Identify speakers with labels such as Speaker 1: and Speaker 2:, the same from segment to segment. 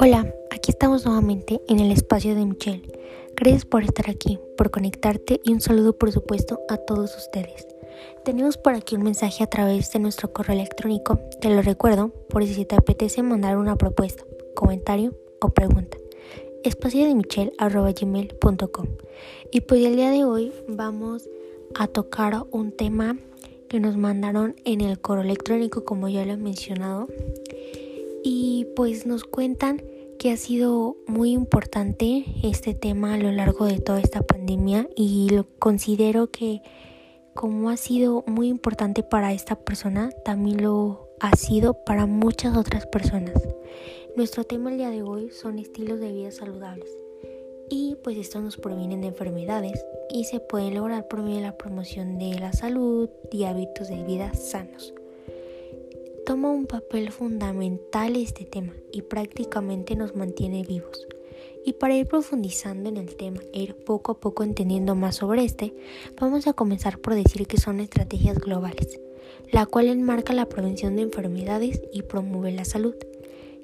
Speaker 1: Hola, aquí estamos nuevamente en el espacio de Michelle. Gracias por estar aquí, por conectarte y un saludo por supuesto a todos ustedes. Tenemos por aquí un mensaje a través de nuestro correo electrónico, te lo recuerdo por si te apetece mandar una propuesta, comentario o pregunta. Espacio de michelle.gmail.com Y pues el día de hoy vamos a tocar un tema que nos mandaron en el correo electrónico como ya lo he mencionado y pues nos cuentan que ha sido muy importante este tema a lo largo de toda esta pandemia y lo considero que como ha sido muy importante para esta persona, también lo ha sido para muchas otras personas. Nuestro tema el día de hoy son estilos de vida saludables y pues estos nos provienen de enfermedades y se pueden lograr por medio de la promoción de la salud y hábitos de vida sanos toma un papel fundamental este tema y prácticamente nos mantiene vivos. Y para ir profundizando en el tema e ir poco a poco entendiendo más sobre este, vamos a comenzar por decir que son estrategias globales, la cual enmarca la prevención de enfermedades y promueve la salud.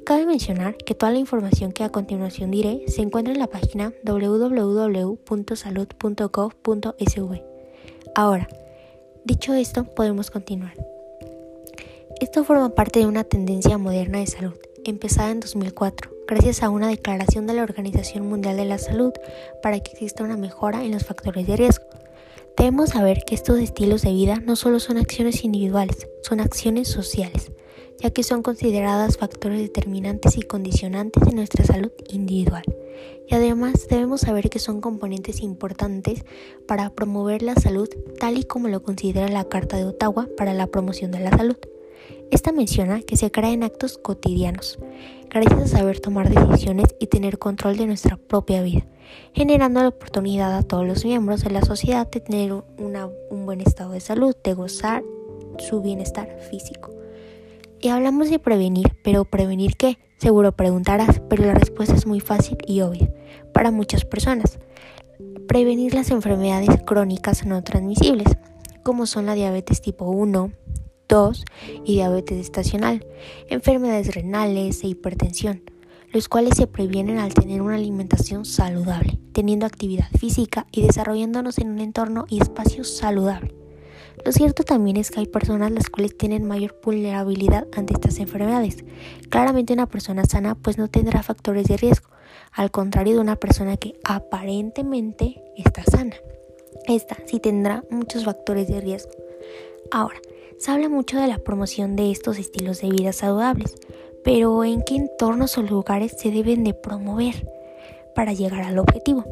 Speaker 1: Cabe mencionar que toda la información que a continuación diré se encuentra en la página www.salud.gov.sv. Ahora, dicho esto, podemos continuar. Esto forma parte de una tendencia moderna de salud, empezada en 2004, gracias a una declaración de la Organización Mundial de la Salud para que exista una mejora en los factores de riesgo. Debemos saber que estos estilos de vida no solo son acciones individuales, son acciones sociales, ya que son consideradas factores determinantes y condicionantes de nuestra salud individual. Y además debemos saber que son componentes importantes para promover la salud tal y como lo considera la Carta de Ottawa para la promoción de la salud. Esta menciona que se crea en actos cotidianos, gracias a saber tomar decisiones y tener control de nuestra propia vida, generando la oportunidad a todos los miembros de la sociedad de tener un buen estado de salud, de gozar su bienestar físico. Y hablamos de prevenir, pero ¿prevenir qué? Seguro preguntarás, pero la respuesta es muy fácil y obvia para muchas personas. Prevenir las enfermedades crónicas no transmisibles, como son la diabetes tipo 1, 2 y diabetes estacional, enfermedades renales e hipertensión, los cuales se previenen al tener una alimentación saludable, teniendo actividad física y desarrollándonos en un entorno y espacio saludable. Lo cierto también es que hay personas las cuales tienen mayor vulnerabilidad ante estas enfermedades. Claramente una persona sana pues no tendrá factores de riesgo, al contrario de una persona que aparentemente está sana. Esta sí tendrá muchos factores de riesgo. Ahora, se habla mucho de la promoción de estos estilos de vida saludables, pero ¿en qué entornos o lugares se deben de promover para llegar al objetivo?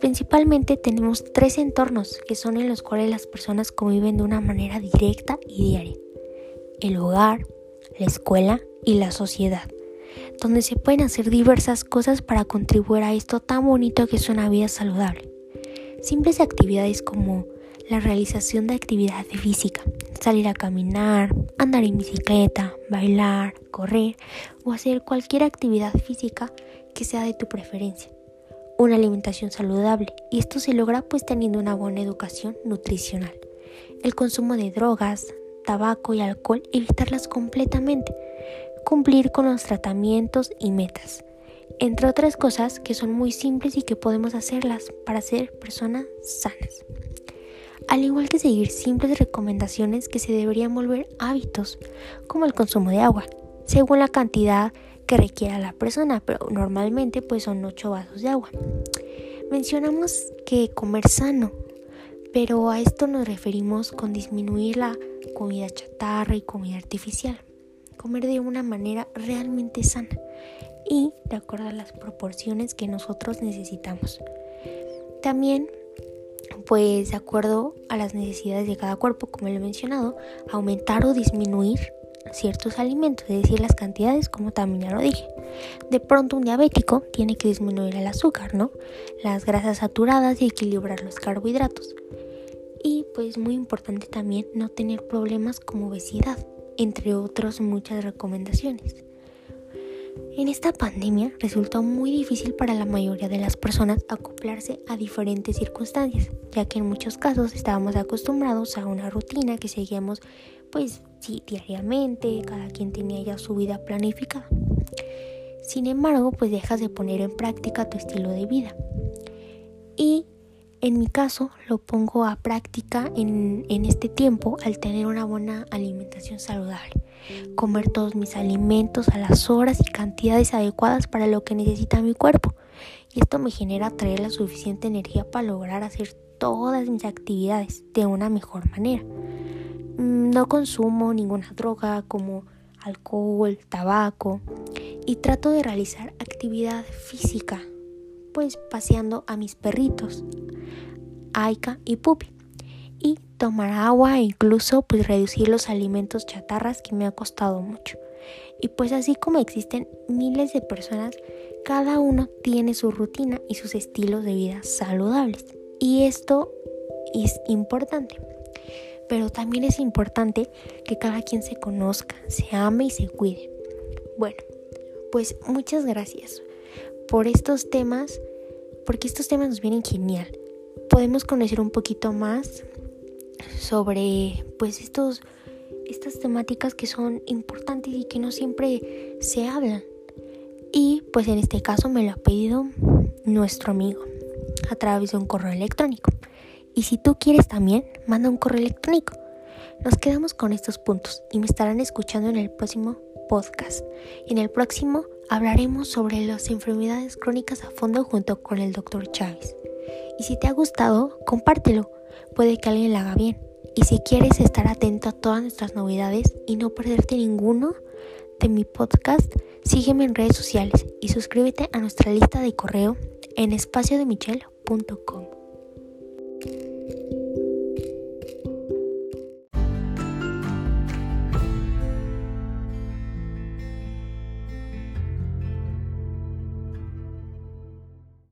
Speaker 1: Principalmente tenemos tres entornos que son en los cuales las personas conviven de una manera directa y diaria. El hogar, la escuela y la sociedad, donde se pueden hacer diversas cosas para contribuir a esto tan bonito que es una vida saludable. Simples actividades como la realización de actividad física, salir a caminar, andar en bicicleta, bailar, correr o hacer cualquier actividad física que sea de tu preferencia. Una alimentación saludable y esto se logra pues teniendo una buena educación nutricional. El consumo de drogas, tabaco y alcohol, evitarlas completamente. Cumplir con los tratamientos y metas. Entre otras cosas que son muy simples y que podemos hacerlas para ser personas sanas al igual que seguir simples recomendaciones que se deberían volver hábitos, como el consumo de agua, según la cantidad que requiera la persona, pero normalmente pues son 8 vasos de agua. Mencionamos que comer sano, pero a esto nos referimos con disminuir la comida chatarra y comida artificial. Comer de una manera realmente sana y de acuerdo a las proporciones que nosotros necesitamos. También pues de acuerdo a las necesidades de cada cuerpo, como lo he mencionado, aumentar o disminuir ciertos alimentos, es decir, las cantidades, como también ya lo dije. De pronto un diabético tiene que disminuir el azúcar, ¿no? Las grasas saturadas y equilibrar los carbohidratos. Y pues muy importante también no tener problemas como obesidad, entre otras muchas recomendaciones. En esta pandemia resultó muy difícil para la mayoría de las personas acoplarse a diferentes circunstancias, ya que en muchos casos estábamos acostumbrados a una rutina que seguíamos pues diariamente, cada quien tenía ya su vida planificada. Sin embargo, pues dejas de poner en práctica tu estilo de vida. Y en mi caso lo pongo a práctica en, en este tiempo al tener una buena alimentación saludable. Comer todos mis alimentos a las horas y cantidades adecuadas para lo que necesita mi cuerpo. Y esto me genera traer la suficiente energía para lograr hacer todas mis actividades de una mejor manera. Mm, no consumo ninguna droga como alcohol, tabaco y trato de realizar actividad física, pues paseando a mis perritos, Aika y Pupi, y tomar agua e incluso pues reducir los alimentos chatarras que me ha costado mucho. Y pues así como existen miles de personas, cada uno tiene su rutina y sus estilos de vida saludables. Y esto es importante. Pero también es importante que cada quien se conozca, se ame y se cuide. Bueno, pues muchas gracias por estos temas, porque estos temas nos vienen genial. Podemos conocer un poquito más sobre pues estos estas temáticas que son importantes y que no siempre se hablan. Y pues en este caso me lo ha pedido nuestro amigo a través de un correo electrónico. Y si tú quieres también, manda un correo electrónico. Nos quedamos con estos puntos y me estarán escuchando en el próximo podcast. En el próximo hablaremos sobre las enfermedades crónicas a fondo junto con el doctor Chávez. Y si te ha gustado, compártelo. Puede que alguien la haga bien. Y si quieres estar atento a todas nuestras novedades y no perderte ninguno de mi podcast, sígueme en redes sociales y suscríbete a nuestra lista de correo en espaciodemichelle.com.